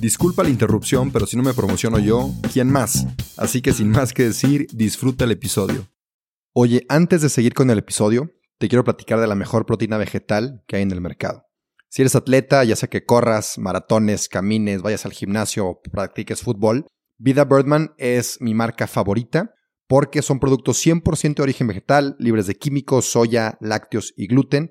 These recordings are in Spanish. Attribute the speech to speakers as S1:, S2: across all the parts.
S1: Disculpa la interrupción, pero si no me promociono yo, ¿quién más? Así que sin más que decir, disfruta el episodio. Oye, antes de seguir con el episodio, te quiero platicar de la mejor proteína vegetal que hay en el mercado. Si eres atleta, ya sea que corras, maratones, camines, vayas al gimnasio o practiques fútbol, Vida Birdman es mi marca favorita porque son productos 100% de origen vegetal, libres de químicos, soya, lácteos y gluten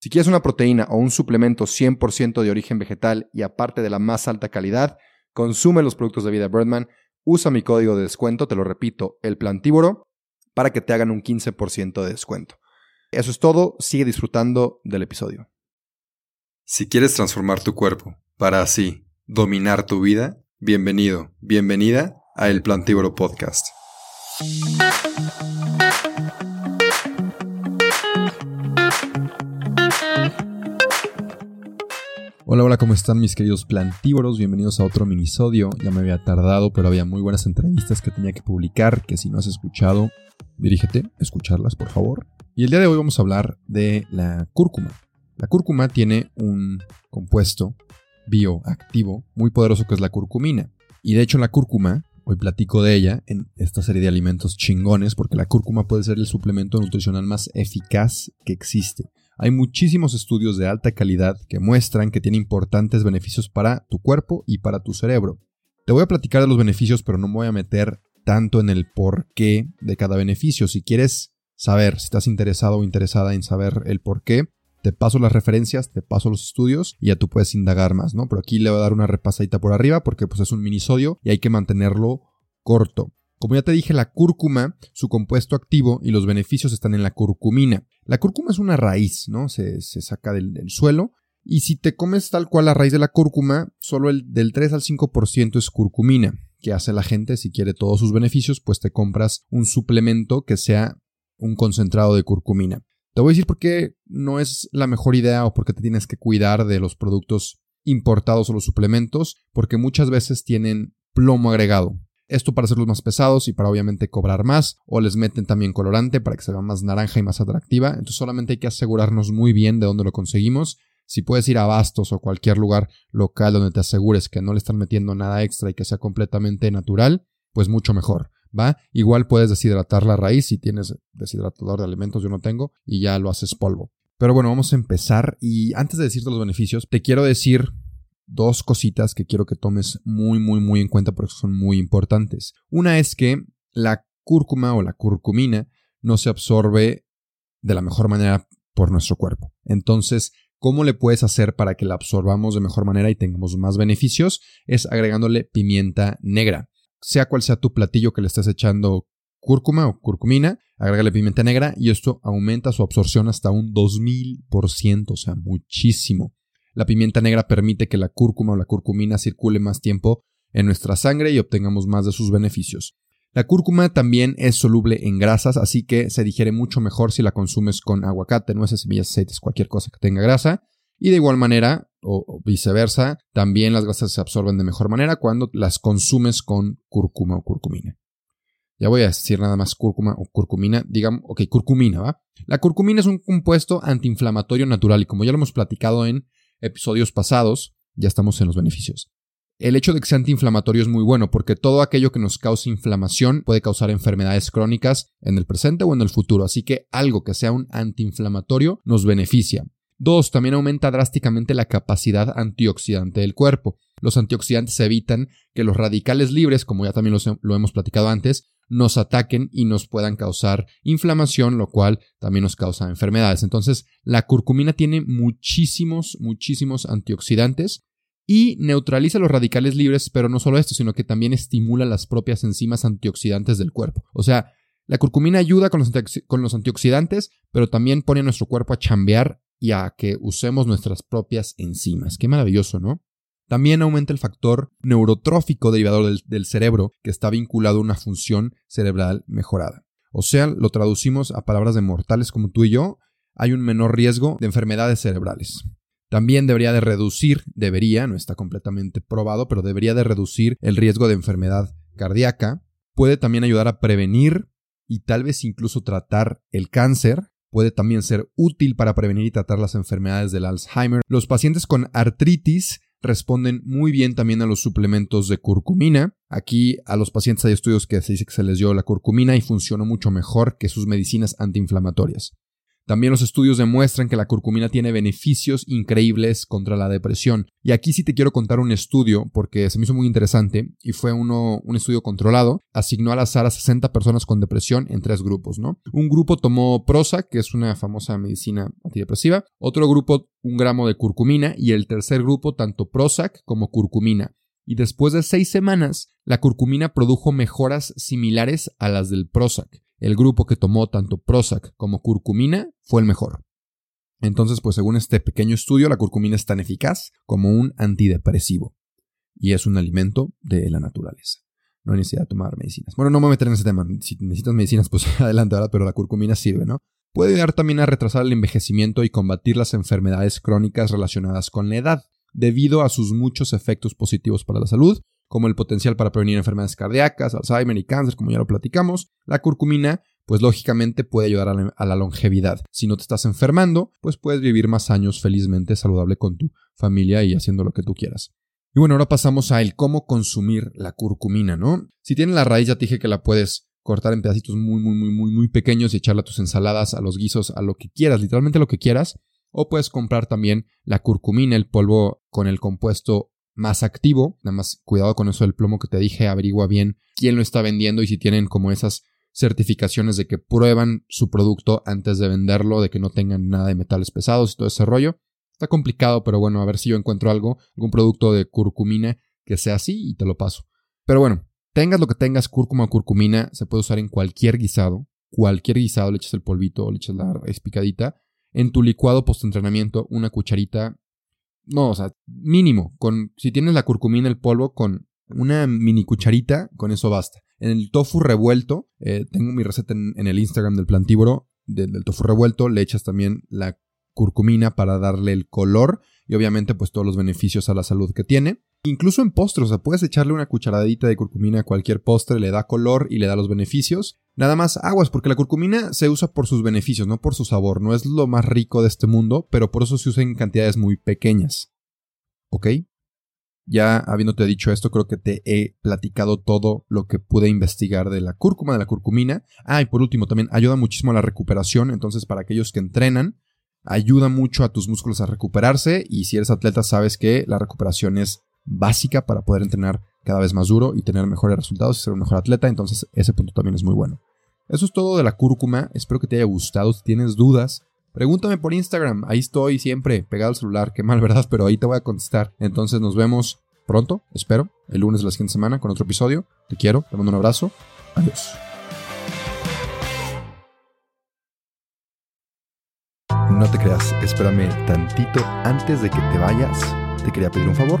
S1: Si quieres una proteína o un suplemento 100% de origen vegetal y aparte de la más alta calidad, consume los productos de Vida Birdman, usa mi código de descuento, te lo repito, el plantívoro, para que te hagan un 15% de descuento. Eso es todo, sigue disfrutando del episodio. Si quieres transformar tu cuerpo para así dominar tu vida, bienvenido, bienvenida a El Plantívoro Podcast. Hola, hola, ¿cómo están mis queridos plantívoros? Bienvenidos a otro minisodio. Ya me había tardado, pero había muy buenas entrevistas que tenía que publicar, que si no has escuchado, dirígete a escucharlas, por favor. Y el día de hoy vamos a hablar de la cúrcuma. La cúrcuma tiene un compuesto bioactivo muy poderoso que es la curcumina. Y de hecho la cúrcuma, hoy platico de ella en esta serie de alimentos chingones, porque la cúrcuma puede ser el suplemento nutricional más eficaz que existe. Hay muchísimos estudios de alta calidad que muestran que tiene importantes beneficios para tu cuerpo y para tu cerebro. Te voy a platicar de los beneficios, pero no me voy a meter tanto en el porqué de cada beneficio. Si quieres saber, si estás interesado o interesada en saber el porqué, te paso las referencias, te paso los estudios y ya tú puedes indagar más, ¿no? Pero aquí le voy a dar una repasadita por arriba porque pues es un minisodio y hay que mantenerlo corto. Como ya te dije, la cúrcuma, su compuesto activo y los beneficios están en la curcumina. La cúrcuma es una raíz, ¿no? Se, saca del, suelo. Y si te comes tal cual la raíz de la cúrcuma, solo el del 3 al 5% es curcumina. ¿Qué hace la gente? Si quiere todos sus beneficios, pues te compras un suplemento que sea un concentrado de curcumina. Te voy a decir por qué no es la mejor idea o por qué te tienes que cuidar de los productos importados o los suplementos, porque muchas veces tienen plomo agregado. Esto para hacerlos más pesados y para obviamente cobrar más, o les meten también colorante para que se vea más naranja y más atractiva. Entonces solamente hay que asegurarnos muy bien de dónde lo conseguimos. Si puedes ir a Bastos o cualquier lugar local donde te asegures que no le están metiendo nada extra y que sea completamente natural, pues mucho mejor. ¿Va? Igual puedes deshidratar la raíz si tienes deshidratador de alimentos, yo no tengo, y ya lo haces polvo. Pero bueno, vamos a empezar y antes de decirte los beneficios, te quiero decir dos cositas que quiero que tomes muy, muy, muy en cuenta porque son muy importantes. Una es que la cúrcuma o la curcumina no se absorbe de la mejor manera por nuestro cuerpo. Entonces, ¿cómo le puedes hacer para que la absorbamos de mejor manera y tengamos más beneficios? Es agregándole pimienta negra. Sea cual sea tu platillo que le estés echando cúrcuma o curcumina, agrégale pimienta negra y esto aumenta su absorción hasta un 2000%, o sea, muchísimo. La pimienta negra permite que la cúrcuma o la curcumina circule más tiempo en nuestra sangre y obtengamos más de sus beneficios. La cúrcuma también es soluble en grasas, así que se digiere mucho mejor si la consumes con aguacate, nueces, semillas, aceites, cualquier cosa que tenga grasa. Y de igual manera, o, viceversa, también las grasas se absorben de mejor manera cuando las consumes con cúrcuma o curcumina. Ya voy a decir nada más cúrcuma o curcumina. Digamos, ok, curcumina, ¿va? La curcumina es un compuesto antiinflamatorio natural y como ya lo hemos platicado en episodios pasados, ya estamos en los beneficios. El hecho de que sea antiinflamatorio es muy bueno porque todo aquello que nos cause inflamación puede causar enfermedades crónicas en el presente o en el futuro, así que algo que sea un antiinflamatorio nos beneficia. Dos, también aumenta drásticamente la capacidad antioxidante del cuerpo. Los antioxidantes evitan que los radicales libres, como ya también lo hemos platicado antes, nos ataquen y nos puedan causar inflamación, lo cual también nos causa enfermedades. Entonces, la curcumina tiene muchísimos, muchísimos antioxidantes y neutraliza los radicales libres, pero no solo esto, sino que también estimula las propias enzimas antioxidantes del cuerpo. O sea, la curcumina ayuda con los, con los antioxidantes, pero también pone a nuestro cuerpo a chambear y a que usemos nuestras propias enzimas. Qué maravilloso, ¿no? También aumenta el factor neurotrófico derivado del, del, cerebro, que está vinculado a una función cerebral mejorada. O sea, lo traducimos a palabras de mortales como tú y yo, hay un menor riesgo de enfermedades cerebrales. También debería de reducir, debería, no está completamente probado, pero debería de reducir el riesgo de enfermedad cardíaca. Puede también ayudar a prevenir y tal vez incluso tratar el cáncer. Puede también ser útil para prevenir y tratar las enfermedades del Alzheimer. Los pacientes con artritis responden muy bien también a los suplementos de curcumina. Aquí a los pacientes hay estudios que se dice que se les dio la curcumina y funcionó mucho mejor que sus medicinas antiinflamatorias. También los estudios demuestran que la curcumina tiene beneficios increíbles contra la depresión. Y aquí sí te quiero contar un estudio porque se me hizo muy interesante y fue uno, un estudio controlado. Asignó al azar a 60 personas con depresión en tres grupos, ¿no? Un grupo tomó Prozac, que es una famosa medicina antidepresiva. Otro grupo un gramo de curcumina y el tercer grupo tanto Prozac como curcumina. Y después de seis semanas, la curcumina produjo mejoras similares a las del Prozac el grupo que tomó tanto Prozac como curcumina fue el mejor. Entonces, pues según este pequeño estudio, la curcumina es tan eficaz como un antidepresivo. Y es un alimento de la naturaleza. No hay necesidad de tomar medicinas. Bueno, no me meter en ese tema. Si necesitas medicinas, pues adelante. Pero la curcumina sirve, ¿no? Puede ayudar también a retrasar el envejecimiento y combatir las enfermedades crónicas relacionadas con la edad, debido a sus muchos efectos positivos para la salud, como el potencial para prevenir enfermedades cardíacas, Alzheimer y cáncer, como ya lo platicamos. La curcumina, pues lógicamente puede ayudar a la, longevidad. Si no te estás enfermando, pues puedes vivir más años felizmente saludable con tu familia y haciendo lo que tú quieras. Y bueno, ahora pasamos a el cómo consumir la curcumina, ¿no? Si tienes la raíz, ya te dije que la puedes cortar en pedacitos muy, muy, muy, muy, muy pequeños y echarla a tus ensaladas, a los guisos, a lo que quieras, literalmente lo que quieras. O puedes comprar también la curcumina, el polvo con el compuesto más activo. Nada más cuidado con eso del plomo que te dije, averigua bien quién lo está vendiendo y si tienen como esas certificaciones de que prueban su producto antes de venderlo, de que no tengan nada de metales pesados y todo ese rollo. Está complicado, pero bueno, a ver si yo encuentro algo, algún producto de curcumina que sea así y te lo paso. Pero bueno, tengas lo que tengas, cúrcuma o curcumina, se puede usar en cualquier guisado. Cualquier guisado, le echas el polvito, le echas la espicadita. En tu licuado post-entrenamiento, una cucharita no, o sea, mínimo. Con, si tienes la curcumina, el polvo, con una mini cucharita, con eso basta. En el tofu revuelto, eh, tengo mi receta en, el Instagram del plantívoro del, tofu revuelto, le echas también la curcumina para darle el color y obviamente pues todos los beneficios a la salud que tiene. Incluso en postres, o sea, puedes echarle una cucharadita de curcumina a cualquier postre, le da color y le da los beneficios. Nada más aguas, porque la curcumina se usa por sus beneficios, no por su sabor. No es lo más rico de este mundo, pero por eso se usa en cantidades muy pequeñas. ¿Ok? Ya habiéndote dicho esto, creo que te he platicado todo lo que pude investigar de la cúrcuma, de la curcumina. Ah, y por último, también ayuda muchísimo a la recuperación. Entonces, para aquellos que entrenan, ayuda mucho a tus músculos a recuperarse. Y si eres atleta, sabes que la recuperación es básica para poder entrenar cada vez más duro y tener mejores resultados y ser un mejor atleta. Entonces, ese punto también es muy bueno. Eso es todo de la cúrcuma. Espero que te haya gustado. Si tienes dudas, pregúntame por Instagram. Ahí estoy siempre pegado al celular. Qué mal, ¿verdad? Pero ahí te voy a contestar. Entonces nos vemos pronto, espero, el lunes de la siguiente semana con otro episodio. Te quiero, te mando un abrazo. Adiós. No te creas, espérame tantito antes de que te vayas. Te quería pedir un favor.